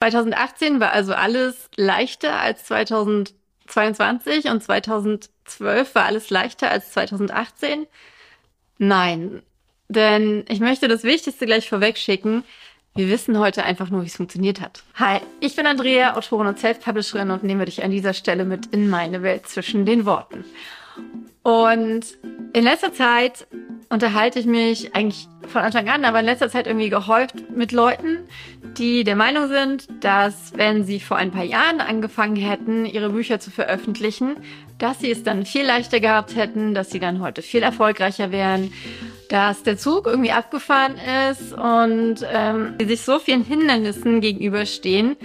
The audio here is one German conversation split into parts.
2018 war also alles leichter als 2022 und 2012 war alles leichter als 2018? Nein, denn ich möchte das Wichtigste gleich vorweg schicken. Wir wissen heute einfach nur, wie es funktioniert hat. Hi, ich bin Andrea, Autorin und Self-Publisherin und nehme dich an dieser Stelle mit in meine Welt zwischen den Worten. Und in letzter Zeit unterhalte ich mich eigentlich von Anfang an, aber in letzter Zeit irgendwie gehäuft mit Leuten, die der Meinung sind, dass wenn sie vor ein paar Jahren angefangen hätten, ihre Bücher zu veröffentlichen, dass sie es dann viel leichter gehabt hätten, dass sie dann heute viel erfolgreicher wären, dass der Zug irgendwie abgefahren ist und ähm, sie sich so vielen Hindernissen gegenüberstehen,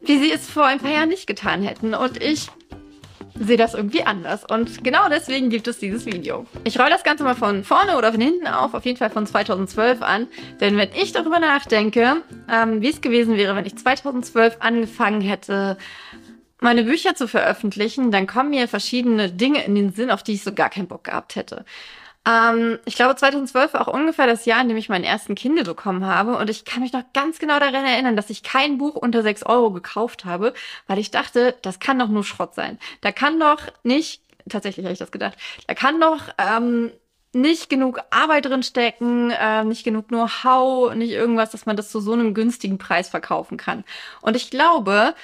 wie sie es vor ein paar Jahren nicht getan hätten. Und ich sehe das irgendwie anders. Und genau deswegen gibt es dieses Video. Ich roll das Ganze mal von vorne oder von hinten auf, auf jeden Fall von 2012 an. Denn wenn ich darüber nachdenke, ähm, wie es gewesen wäre, wenn ich 2012 angefangen hätte, meine Bücher zu veröffentlichen, dann kommen mir verschiedene Dinge in den Sinn, auf die ich so gar keinen Bock gehabt hätte. Ähm, ich glaube, 2012 war auch ungefähr das Jahr, in dem ich meinen ersten Kindle bekommen habe. Und ich kann mich noch ganz genau daran erinnern, dass ich kein Buch unter 6 Euro gekauft habe, weil ich dachte, das kann doch nur Schrott sein. Da kann doch nicht, tatsächlich habe ich das gedacht, da kann doch ähm, nicht genug Arbeit drin stecken, äh, nicht genug Know-how, nicht irgendwas, dass man das zu so einem günstigen Preis verkaufen kann. Und ich glaube,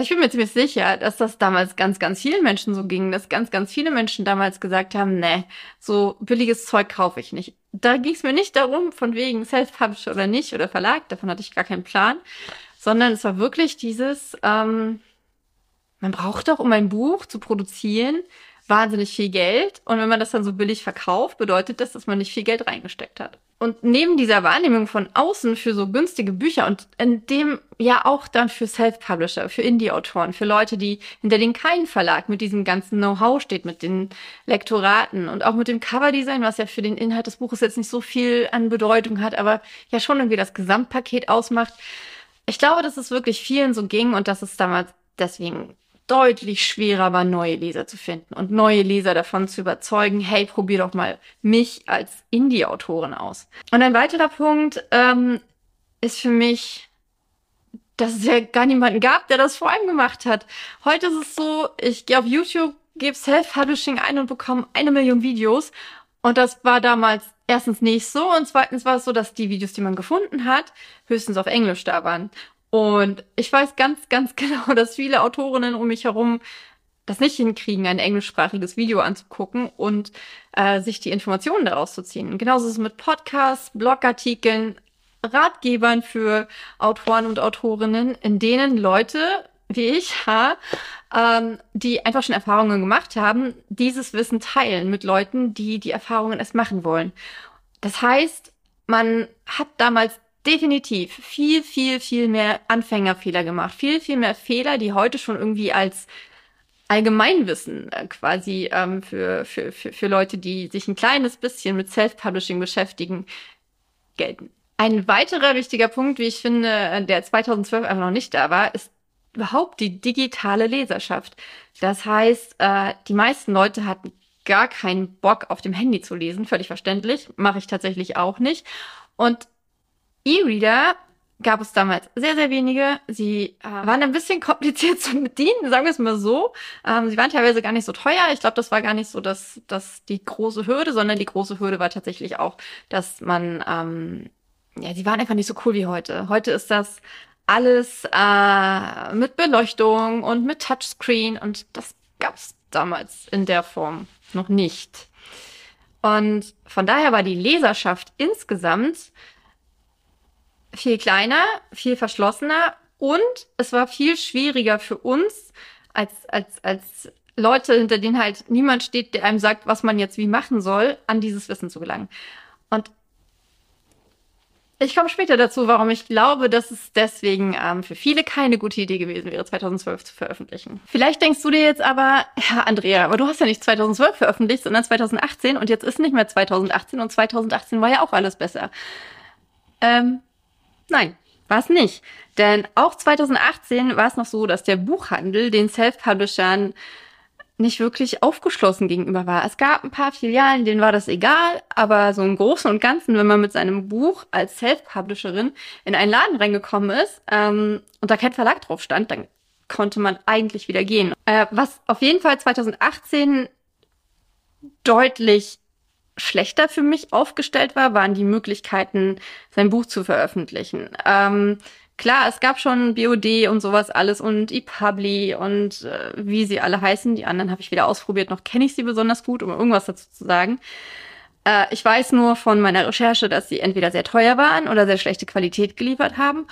ich bin mir ziemlich sicher, dass das damals ganz, ganz vielen Menschen so ging, dass ganz, ganz viele Menschen damals gesagt haben, nee, so billiges Zeug kaufe ich nicht. Da ging es mir nicht darum, von wegen Self-Publish oder nicht oder Verlag, davon hatte ich gar keinen Plan, sondern es war wirklich dieses, ähm, man braucht doch, um ein Buch zu produzieren, wahnsinnig viel Geld. Und wenn man das dann so billig verkauft, bedeutet das, dass man nicht viel Geld reingesteckt hat. Und neben dieser Wahrnehmung von außen für so günstige Bücher und in dem ja auch dann für Self-Publisher, für Indie-Autoren, für Leute, die hinter denen kein Verlag mit diesem ganzen Know-how steht, mit den Lektoraten und auch mit dem Coverdesign, was ja für den Inhalt des Buches jetzt nicht so viel an Bedeutung hat, aber ja schon irgendwie das Gesamtpaket ausmacht. Ich glaube, dass es wirklich vielen so ging und dass es damals deswegen deutlich schwerer war, neue Leser zu finden und neue Leser davon zu überzeugen, hey, probier doch mal mich als Indie-Autorin aus. Und ein weiterer Punkt ähm, ist für mich, dass es ja gar niemanden gab, der das vor allem gemacht hat. Heute ist es so, ich gehe auf YouTube, gebe Self-Publishing ein und bekomme eine Million Videos. Und das war damals erstens nicht so und zweitens war es so, dass die Videos, die man gefunden hat, höchstens auf Englisch da waren. Und ich weiß ganz, ganz genau, dass viele Autorinnen um mich herum das nicht hinkriegen, ein englischsprachiges Video anzugucken und äh, sich die Informationen daraus zu ziehen. Genauso ist es mit Podcasts, Blogartikeln, Ratgebern für Autoren und Autorinnen, in denen Leute wie ich, ha, ähm, die einfach schon Erfahrungen gemacht haben, dieses Wissen teilen mit Leuten, die die Erfahrungen erst machen wollen. Das heißt, man hat damals definitiv viel, viel, viel mehr Anfängerfehler gemacht. Viel, viel mehr Fehler, die heute schon irgendwie als Allgemeinwissen äh, quasi ähm, für, für, für, für Leute, die sich ein kleines bisschen mit Self-Publishing beschäftigen, gelten. Ein weiterer wichtiger Punkt, wie ich finde, äh, der 2012 einfach noch nicht da war, ist überhaupt die digitale Leserschaft. Das heißt, äh, die meisten Leute hatten gar keinen Bock auf dem Handy zu lesen, völlig verständlich, mache ich tatsächlich auch nicht. Und E-Reader gab es damals sehr, sehr wenige. Sie äh, waren ein bisschen kompliziert zu bedienen, sagen wir es mal so. Ähm, sie waren teilweise gar nicht so teuer. Ich glaube, das war gar nicht so dass das die große Hürde, sondern die große Hürde war tatsächlich auch, dass man, ähm, ja, sie waren einfach nicht so cool wie heute. Heute ist das alles äh, mit Beleuchtung und mit Touchscreen und das gab es damals in der Form noch nicht. Und von daher war die Leserschaft insgesamt viel kleiner, viel verschlossener und es war viel schwieriger für uns als, als, als Leute, hinter denen halt niemand steht, der einem sagt, was man jetzt wie machen soll, an dieses Wissen zu gelangen. Und ich komme später dazu, warum ich glaube, dass es deswegen ähm, für viele keine gute Idee gewesen wäre, 2012 zu veröffentlichen. Vielleicht denkst du dir jetzt aber, ja, Andrea, aber du hast ja nicht 2012 veröffentlicht, sondern 2018 und jetzt ist nicht mehr 2018 und 2018 war ja auch alles besser. Ähm, Nein, war es nicht. Denn auch 2018 war es noch so, dass der Buchhandel den Self-Publishern nicht wirklich aufgeschlossen gegenüber war. Es gab ein paar Filialen, denen war das egal, aber so im Großen und Ganzen, wenn man mit seinem Buch als Self-Publisherin in einen Laden reingekommen ist ähm, und da kein Verlag drauf stand, dann konnte man eigentlich wieder gehen. Äh, was auf jeden Fall 2018 deutlich schlechter für mich aufgestellt war, waren die Möglichkeiten, sein Buch zu veröffentlichen. Ähm, klar, es gab schon BOD und sowas alles und ePubli und äh, wie sie alle heißen. Die anderen habe ich wieder ausprobiert, noch kenne ich sie besonders gut, um irgendwas dazu zu sagen. Äh, ich weiß nur von meiner Recherche, dass sie entweder sehr teuer waren oder sehr schlechte Qualität geliefert haben,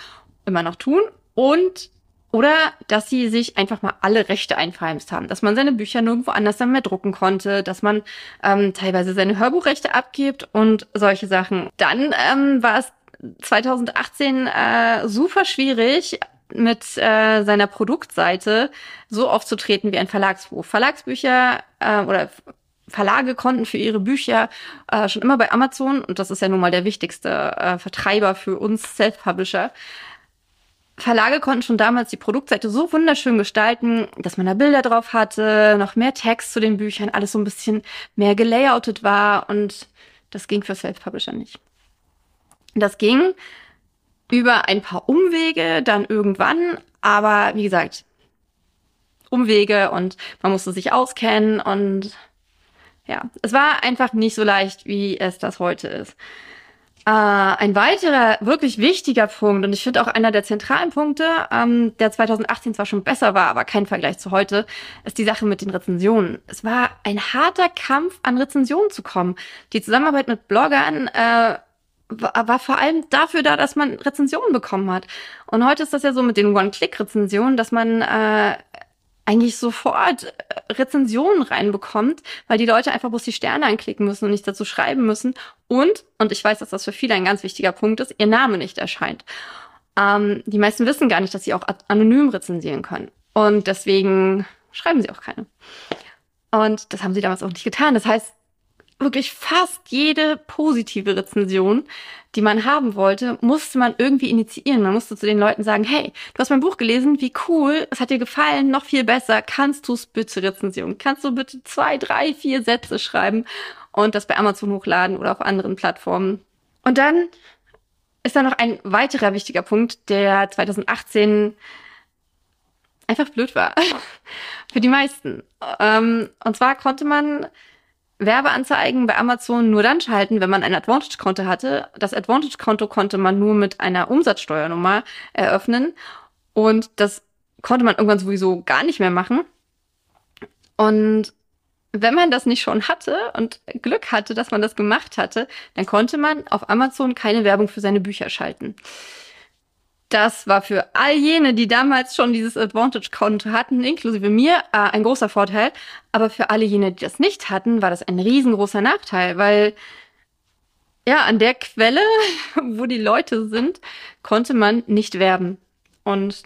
immer noch tun und oder dass sie sich einfach mal alle Rechte einverheimst haben, dass man seine Bücher nirgendwo anders dann mehr drucken konnte, dass man ähm, teilweise seine Hörbuchrechte abgibt und solche Sachen. Dann ähm, war es 2018 äh, super schwierig, mit äh, seiner Produktseite so aufzutreten wie ein Verlagsbuch. Verlagsbücher äh, oder Verlage konnten für ihre Bücher äh, schon immer bei Amazon, und das ist ja nun mal der wichtigste äh, Vertreiber für uns Self-Publisher, Verlage konnten schon damals die Produktseite so wunderschön gestalten, dass man da Bilder drauf hatte, noch mehr Text zu den Büchern, alles so ein bisschen mehr gelayoutet war und das ging für Self-Publisher nicht. Das ging über ein paar Umwege dann irgendwann, aber wie gesagt, Umwege und man musste sich auskennen und ja, es war einfach nicht so leicht, wie es das heute ist. Äh, ein weiterer wirklich wichtiger Punkt, und ich finde auch einer der zentralen Punkte, ähm, der 2018 zwar schon besser war, aber kein Vergleich zu heute, ist die Sache mit den Rezensionen. Es war ein harter Kampf, an Rezensionen zu kommen. Die Zusammenarbeit mit Bloggern äh, war, war vor allem dafür da, dass man Rezensionen bekommen hat. Und heute ist das ja so mit den One-Click-Rezensionen, dass man äh, eigentlich sofort äh, Rezensionen reinbekommt, weil die Leute einfach bloß die Sterne anklicken müssen und nicht dazu schreiben müssen. Und, und ich weiß, dass das für viele ein ganz wichtiger Punkt ist, ihr Name nicht erscheint. Ähm, die meisten wissen gar nicht, dass sie auch anonym rezensieren können. Und deswegen schreiben sie auch keine. Und das haben sie damals auch nicht getan. Das heißt, wirklich fast jede positive Rezension, die man haben wollte, musste man irgendwie initiieren. Man musste zu den Leuten sagen, hey, du hast mein Buch gelesen, wie cool, es hat dir gefallen, noch viel besser, kannst du es bitte Rezension? Kannst du bitte zwei, drei, vier Sätze schreiben und das bei Amazon hochladen oder auf anderen Plattformen? Und dann ist da noch ein weiterer wichtiger Punkt, der 2018 einfach blöd war. Für die meisten. Ähm, und zwar konnte man Werbeanzeigen bei Amazon nur dann schalten, wenn man ein Advantage-Konto hatte. Das Advantage-Konto konnte man nur mit einer Umsatzsteuernummer eröffnen und das konnte man irgendwann sowieso gar nicht mehr machen. Und wenn man das nicht schon hatte und Glück hatte, dass man das gemacht hatte, dann konnte man auf Amazon keine Werbung für seine Bücher schalten. Das war für all jene, die damals schon dieses Advantage-Konto hatten, inklusive mir, äh, ein großer Vorteil. Aber für alle jene, die das nicht hatten, war das ein riesengroßer Nachteil, weil ja, an der Quelle, wo die Leute sind, konnte man nicht werben. Und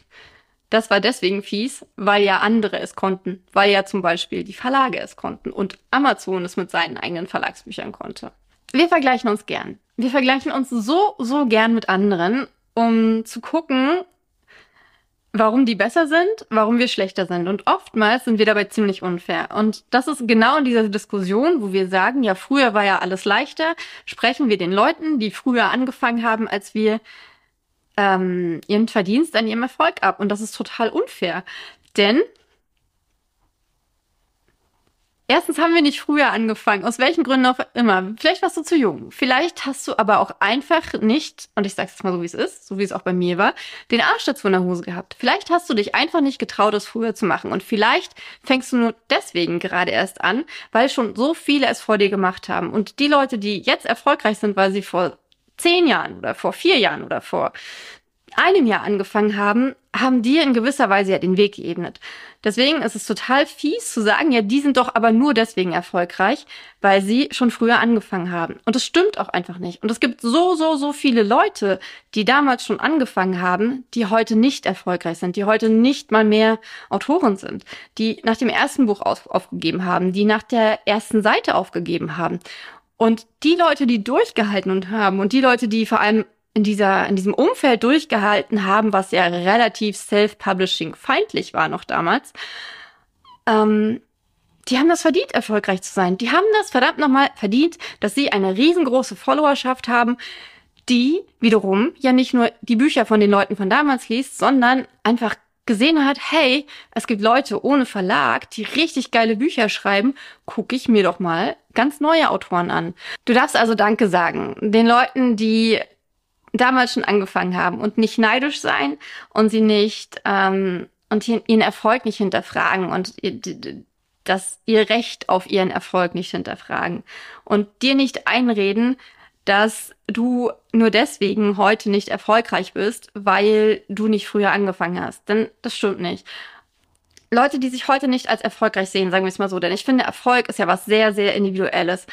das war deswegen fies, weil ja andere es konnten, weil ja zum Beispiel die Verlage es konnten und Amazon es mit seinen eigenen Verlagsbüchern konnte. Wir vergleichen uns gern. Wir vergleichen uns so, so gern mit anderen um zu gucken, warum die besser sind, warum wir schlechter sind. Und oftmals sind wir dabei ziemlich unfair. Und das ist genau in dieser Diskussion, wo wir sagen, ja, früher war ja alles leichter, sprechen wir den Leuten, die früher angefangen haben, als wir ähm, ihren Verdienst an ihrem Erfolg ab. Und das ist total unfair. Denn Erstens haben wir nicht früher angefangen, aus welchen Gründen auch immer. Vielleicht warst du zu jung. Vielleicht hast du aber auch einfach nicht, und ich sag's jetzt mal so wie es ist, so wie es auch bei mir war, den Arsch dazu in der Hose gehabt. Vielleicht hast du dich einfach nicht getraut, es früher zu machen. Und vielleicht fängst du nur deswegen gerade erst an, weil schon so viele es vor dir gemacht haben. Und die Leute, die jetzt erfolgreich sind, weil sie vor zehn Jahren oder vor vier Jahren oder vor einem Jahr angefangen haben, haben dir in gewisser Weise ja den Weg geebnet. Deswegen ist es total fies zu sagen, ja, die sind doch aber nur deswegen erfolgreich, weil sie schon früher angefangen haben. Und das stimmt auch einfach nicht. Und es gibt so, so, so viele Leute, die damals schon angefangen haben, die heute nicht erfolgreich sind, die heute nicht mal mehr Autoren sind, die nach dem ersten Buch auf, aufgegeben haben, die nach der ersten Seite aufgegeben haben. Und die Leute, die durchgehalten haben und die Leute, die vor allem in dieser, in diesem Umfeld durchgehalten haben, was ja relativ self-publishing feindlich war noch damals, ähm, die haben das verdient, erfolgreich zu sein. Die haben das verdammt nochmal verdient, dass sie eine riesengroße Followerschaft haben, die wiederum ja nicht nur die Bücher von den Leuten von damals liest, sondern einfach gesehen hat, hey, es gibt Leute ohne Verlag, die richtig geile Bücher schreiben, gucke ich mir doch mal ganz neue Autoren an. Du darfst also Danke sagen den Leuten, die damals schon angefangen haben und nicht neidisch sein und sie nicht ähm, und ihren Erfolg nicht hinterfragen und dass ihr Recht auf ihren Erfolg nicht hinterfragen und dir nicht einreden, dass du nur deswegen heute nicht erfolgreich bist, weil du nicht früher angefangen hast. Denn das stimmt nicht. Leute, die sich heute nicht als erfolgreich sehen, sagen wir es mal so, denn ich finde, Erfolg ist ja was sehr, sehr Individuelles.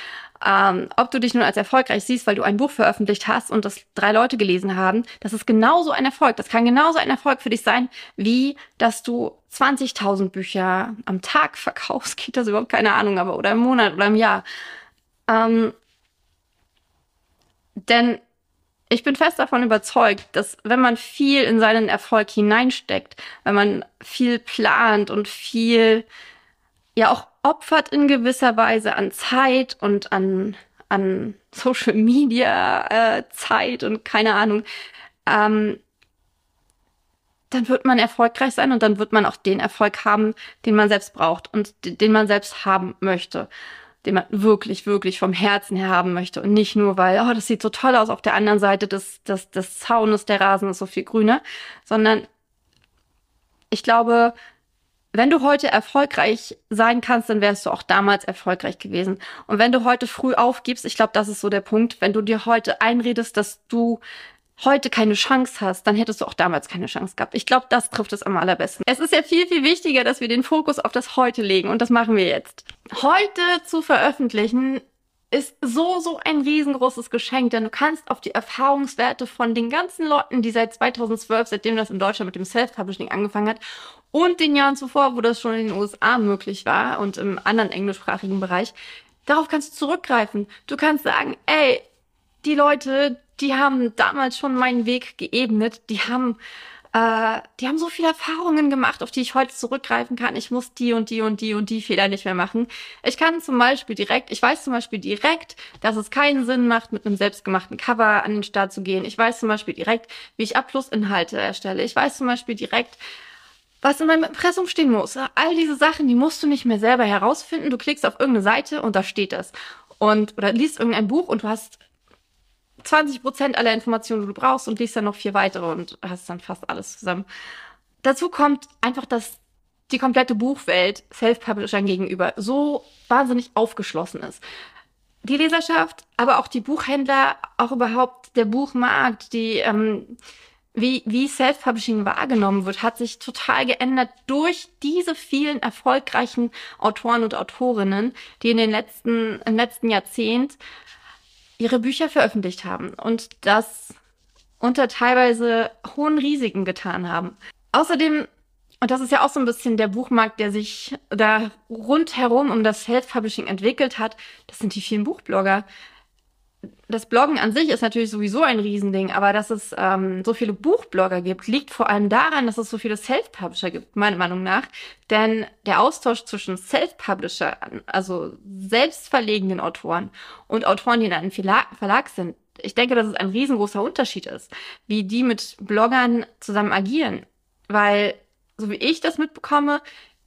Ähm, ob du dich nun als erfolgreich siehst, weil du ein Buch veröffentlicht hast und das drei Leute gelesen haben, das ist genauso ein Erfolg. Das kann genauso ein Erfolg für dich sein, wie dass du 20.000 Bücher am Tag verkaufst. Geht das überhaupt keine Ahnung, aber oder im Monat oder im Jahr. Ähm, denn ich bin fest davon überzeugt, dass wenn man viel in seinen Erfolg hineinsteckt, wenn man viel plant und viel ja auch opfert in gewisser Weise an Zeit und an, an Social Media äh, Zeit und keine Ahnung, ähm, dann wird man erfolgreich sein und dann wird man auch den Erfolg haben, den man selbst braucht und den man selbst haben möchte. Den man wirklich, wirklich vom Herzen her haben möchte und nicht nur, weil, oh, das sieht so toll aus auf der anderen Seite des, des, des Zaunes, der Rasen ist so viel grüner, sondern ich glaube, wenn du heute erfolgreich sein kannst, dann wärst du auch damals erfolgreich gewesen. Und wenn du heute früh aufgibst, ich glaube, das ist so der Punkt, wenn du dir heute einredest, dass du heute keine Chance hast, dann hättest du auch damals keine Chance gehabt. Ich glaube, das trifft es am allerbesten. Es ist ja viel, viel wichtiger, dass wir den Fokus auf das Heute legen und das machen wir jetzt. Heute zu veröffentlichen ist so, so ein riesengroßes Geschenk, denn du kannst auf die Erfahrungswerte von den ganzen Leuten, die seit 2012, seitdem das in Deutschland mit dem Self-Publishing angefangen hat, und den Jahren zuvor, wo das schon in den USA möglich war und im anderen englischsprachigen Bereich, darauf kannst du zurückgreifen. Du kannst sagen, ey, die Leute, die haben damals schon meinen Weg geebnet, die haben äh, die haben so viele Erfahrungen gemacht, auf die ich heute zurückgreifen kann. Ich muss die und die und die und die Fehler nicht mehr machen. Ich kann zum Beispiel direkt, ich weiß zum Beispiel direkt, dass es keinen Sinn macht, mit einem selbstgemachten Cover an den Start zu gehen. Ich weiß zum Beispiel direkt, wie ich Abschlussinhalte erstelle. Ich weiß zum Beispiel direkt, was in meinem Impressum stehen muss. All diese Sachen, die musst du nicht mehr selber herausfinden. Du klickst auf irgendeine Seite und da steht das. Und, oder liest irgendein Buch und du hast 20 Prozent aller Informationen, die du brauchst und liest dann noch vier weitere und hast dann fast alles zusammen. Dazu kommt einfach, dass die komplette Buchwelt Self-Publishern gegenüber so wahnsinnig aufgeschlossen ist. Die Leserschaft, aber auch die Buchhändler, auch überhaupt der Buchmarkt, die ähm, wie, wie Self-Publishing wahrgenommen wird, hat sich total geändert durch diese vielen erfolgreichen Autoren und Autorinnen, die in den letzten, im letzten Jahrzehnt ihre Bücher veröffentlicht haben und das unter teilweise hohen Risiken getan haben. Außerdem, und das ist ja auch so ein bisschen der Buchmarkt, der sich da rundherum um das Self-Publishing entwickelt hat, das sind die vielen Buchblogger das Bloggen an sich ist natürlich sowieso ein Riesending, aber dass es ähm, so viele Buchblogger gibt, liegt vor allem daran, dass es so viele Self-Publisher gibt, meiner Meinung nach. Denn der Austausch zwischen Self-Publisher, also selbstverlegenen Autoren und Autoren, die in einem Verlag sind, ich denke, dass es ein riesengroßer Unterschied ist, wie die mit Bloggern zusammen agieren. Weil, so wie ich das mitbekomme,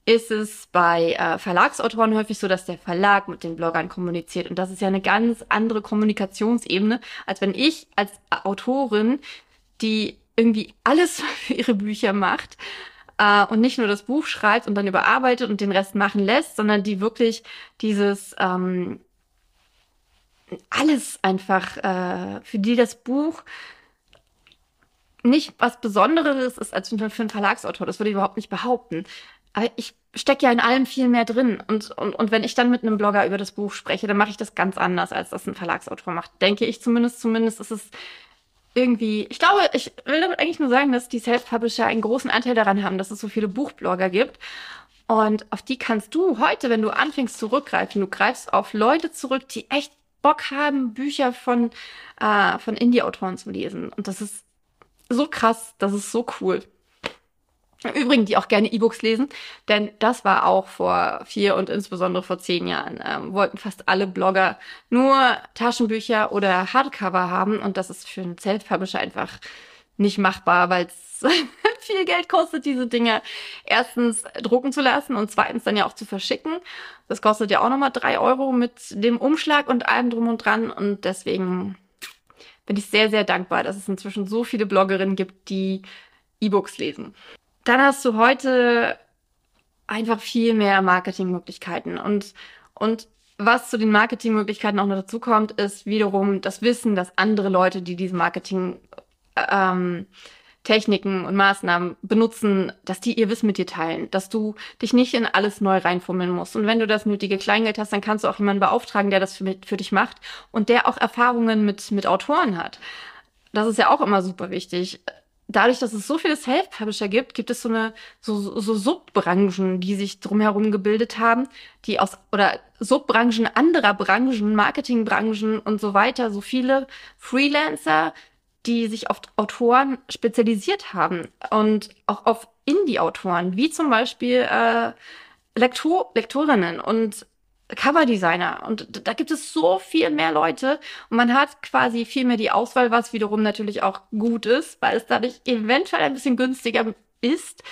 ist es bei äh, Verlagsautoren häufig so, dass der Verlag mit den Bloggern kommuniziert. Und das ist ja eine ganz andere Kommunikationsebene, als wenn ich als Autorin, die irgendwie alles für ihre Bücher macht äh, und nicht nur das Buch schreibt und dann überarbeitet und den Rest machen lässt, sondern die wirklich dieses ähm, alles einfach, äh, für die das Buch nicht was Besonderes ist als für einen Verlagsautor. Das würde ich überhaupt nicht behaupten. Aber ich stecke ja in allem viel mehr drin. Und, und, und wenn ich dann mit einem Blogger über das Buch spreche, dann mache ich das ganz anders, als das ein Verlagsautor macht. Denke ich zumindest. Zumindest ist es irgendwie, ich glaube, ich will damit eigentlich nur sagen, dass die Self-Publisher einen großen Anteil daran haben, dass es so viele Buchblogger gibt. Und auf die kannst du heute, wenn du anfängst zurückgreifen, du greifst auf Leute zurück, die echt Bock haben, Bücher von, äh, von Indie-Autoren zu lesen. Und das ist so krass, das ist so cool. Im Übrigen, die auch gerne E-Books lesen, denn das war auch vor vier und insbesondere vor zehn Jahren, ähm, wollten fast alle Blogger nur Taschenbücher oder Hardcover haben und das ist für einen Self-Publisher einfach nicht machbar, weil es viel Geld kostet, diese Dinge erstens drucken zu lassen und zweitens dann ja auch zu verschicken. Das kostet ja auch nochmal drei Euro mit dem Umschlag und allem drum und dran und deswegen bin ich sehr, sehr dankbar, dass es inzwischen so viele Bloggerinnen gibt, die E-Books lesen. Dann hast du heute einfach viel mehr Marketingmöglichkeiten und, und was zu den Marketingmöglichkeiten auch noch dazu kommt, ist wiederum das Wissen, dass andere Leute, die diese Marketing ähm, Techniken und Maßnahmen benutzen, dass die ihr Wissen mit dir teilen, dass du dich nicht in alles neu reinfummeln musst. Und wenn du das nötige Kleingeld hast, dann kannst du auch jemanden beauftragen, der das für, für dich macht und der auch Erfahrungen mit, mit Autoren hat. Das ist ja auch immer super wichtig. Dadurch, dass es so viele Self-Publisher gibt, gibt es so eine so, so Subbranchen, die sich drumherum gebildet haben, die aus oder Subbranchen anderer Branchen, Marketingbranchen und so weiter, so viele Freelancer, die sich auf Autoren spezialisiert haben und auch auf Indie-Autoren, wie zum Beispiel äh, Lektor Lektorinnen. Und Coverdesigner. Und da gibt es so viel mehr Leute und man hat quasi viel mehr die Auswahl, was wiederum natürlich auch gut ist, weil es dadurch eventuell ein bisschen günstiger ist.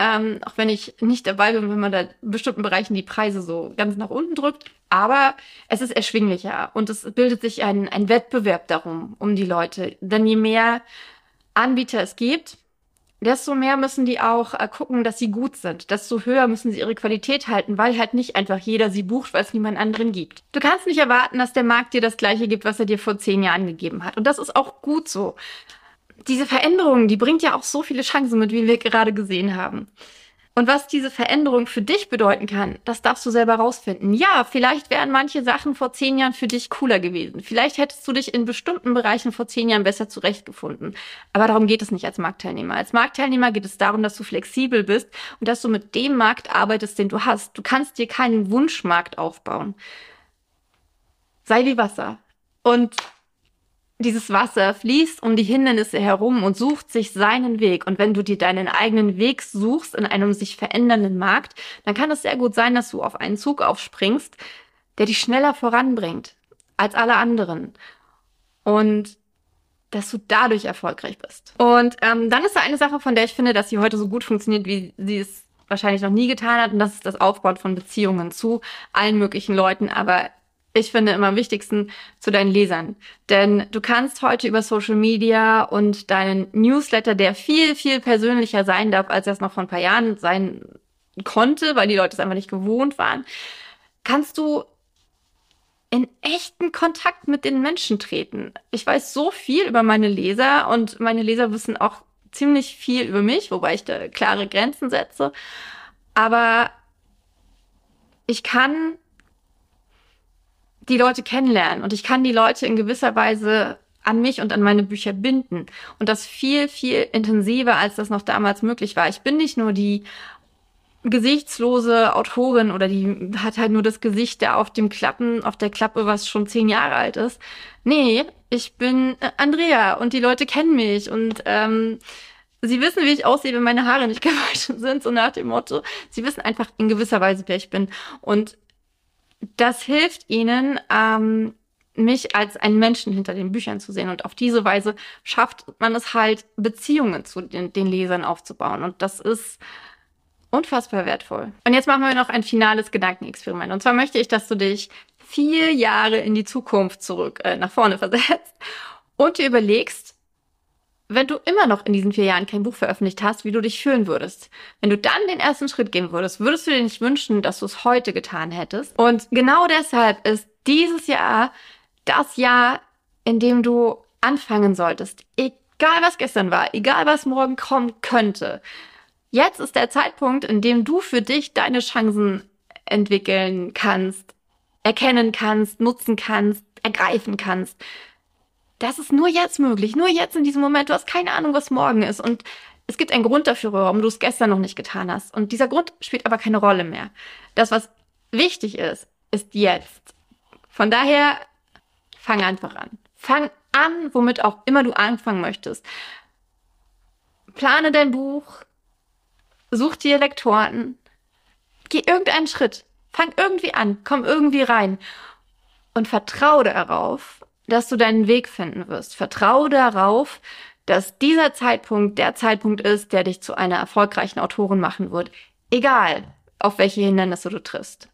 Ähm, auch wenn ich nicht dabei bin, wenn man da in bestimmten Bereichen die Preise so ganz nach unten drückt. Aber es ist erschwinglicher und es bildet sich ein, ein Wettbewerb darum, um die Leute. Denn je mehr Anbieter es gibt, desto mehr müssen die auch äh, gucken, dass sie gut sind. Desto höher müssen sie ihre Qualität halten, weil halt nicht einfach jeder sie bucht, weil es niemand anderen gibt. Du kannst nicht erwarten, dass der Markt dir das gleiche gibt, was er dir vor zehn Jahren gegeben hat. Und das ist auch gut so. Diese Veränderung, die bringt ja auch so viele Chancen mit, wie wir gerade gesehen haben. Und was diese Veränderung für dich bedeuten kann, das darfst du selber rausfinden. Ja, vielleicht wären manche Sachen vor zehn Jahren für dich cooler gewesen. Vielleicht hättest du dich in bestimmten Bereichen vor zehn Jahren besser zurechtgefunden. Aber darum geht es nicht als Marktteilnehmer. Als Marktteilnehmer geht es darum, dass du flexibel bist und dass du mit dem Markt arbeitest, den du hast. Du kannst dir keinen Wunschmarkt aufbauen. Sei wie Wasser. Und dieses Wasser fließt um die Hindernisse herum und sucht sich seinen Weg. Und wenn du dir deinen eigenen Weg suchst in einem sich verändernden Markt, dann kann es sehr gut sein, dass du auf einen Zug aufspringst, der dich schneller voranbringt als alle anderen. Und dass du dadurch erfolgreich bist. Und ähm, dann ist da eine Sache, von der ich finde, dass sie heute so gut funktioniert, wie sie es wahrscheinlich noch nie getan hat. Und das ist das Aufbauen von Beziehungen zu allen möglichen Leuten, aber ich finde immer am wichtigsten zu deinen Lesern. Denn du kannst heute über Social Media und deinen Newsletter, der viel, viel persönlicher sein darf, als er es noch vor ein paar Jahren sein konnte, weil die Leute es einfach nicht gewohnt waren, kannst du in echten Kontakt mit den Menschen treten. Ich weiß so viel über meine Leser und meine Leser wissen auch ziemlich viel über mich, wobei ich da klare Grenzen setze. Aber ich kann die Leute kennenlernen und ich kann die Leute in gewisser Weise an mich und an meine Bücher binden. Und das viel, viel intensiver, als das noch damals möglich war. Ich bin nicht nur die gesichtslose Autorin oder die hat halt nur das Gesicht der auf dem Klappen, auf der Klappe, was schon zehn Jahre alt ist. Nee, ich bin äh, Andrea und die Leute kennen mich und ähm, sie wissen, wie ich aussehe, wenn meine Haare nicht gewaschen sind, so nach dem Motto. Sie wissen einfach in gewisser Weise, wer ich bin. Und das hilft ihnen, ähm, mich als einen Menschen hinter den Büchern zu sehen. Und auf diese Weise schafft man es halt, Beziehungen zu den, den Lesern aufzubauen. Und das ist unfassbar wertvoll. Und jetzt machen wir noch ein finales Gedankenexperiment. Und zwar möchte ich, dass du dich vier Jahre in die Zukunft zurück, äh, nach vorne versetzt und dir überlegst, wenn du immer noch in diesen vier Jahren kein Buch veröffentlicht hast, wie du dich fühlen würdest. Wenn du dann den ersten Schritt gehen würdest, würdest du dir nicht wünschen, dass du es heute getan hättest. Und genau deshalb ist dieses Jahr das Jahr, in dem du anfangen solltest. Egal was gestern war, egal was morgen kommen könnte. Jetzt ist der Zeitpunkt, in dem du für dich deine Chancen entwickeln kannst, erkennen kannst, nutzen kannst, ergreifen kannst das ist nur jetzt möglich, nur jetzt in diesem Moment. Du hast keine Ahnung, was morgen ist. Und es gibt einen Grund dafür, warum du es gestern noch nicht getan hast. Und dieser Grund spielt aber keine Rolle mehr. Das, was wichtig ist, ist jetzt. Von daher, fang einfach an. Fang an, womit auch immer du anfangen möchtest. Plane dein Buch, such dir Lektoren, geh irgendeinen Schritt, fang irgendwie an, komm irgendwie rein und vertraue darauf, dass du deinen Weg finden wirst. Vertraue darauf, dass dieser Zeitpunkt der Zeitpunkt ist, der dich zu einer erfolgreichen Autorin machen wird. Egal, auf welche Hindernisse du triffst.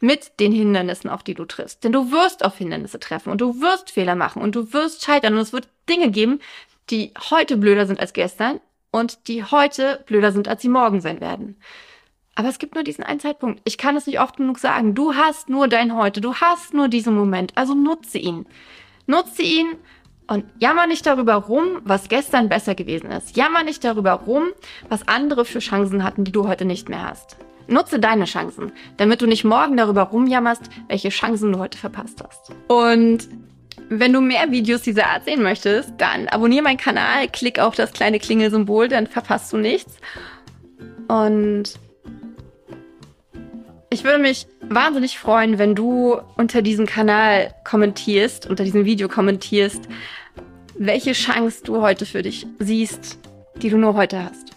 Mit den Hindernissen, auf die du triffst. Denn du wirst auf Hindernisse treffen und du wirst Fehler machen und du wirst scheitern und es wird Dinge geben, die heute blöder sind als gestern und die heute blöder sind, als sie morgen sein werden. Aber es gibt nur diesen einen Zeitpunkt. Ich kann es nicht oft genug sagen. Du hast nur dein Heute. Du hast nur diesen Moment. Also nutze ihn. Nutze ihn und jammer nicht darüber rum, was gestern besser gewesen ist. Jammer nicht darüber rum, was andere für Chancen hatten, die du heute nicht mehr hast. Nutze deine Chancen, damit du nicht morgen darüber rumjammerst, welche Chancen du heute verpasst hast. Und wenn du mehr Videos dieser Art sehen möchtest, dann abonniere meinen Kanal, klick auf das kleine Klingelsymbol, dann verpasst du nichts. Und ich würde mich wahnsinnig freuen, wenn du unter diesem Kanal kommentierst, unter diesem Video kommentierst, welche Chance du heute für dich siehst, die du nur heute hast.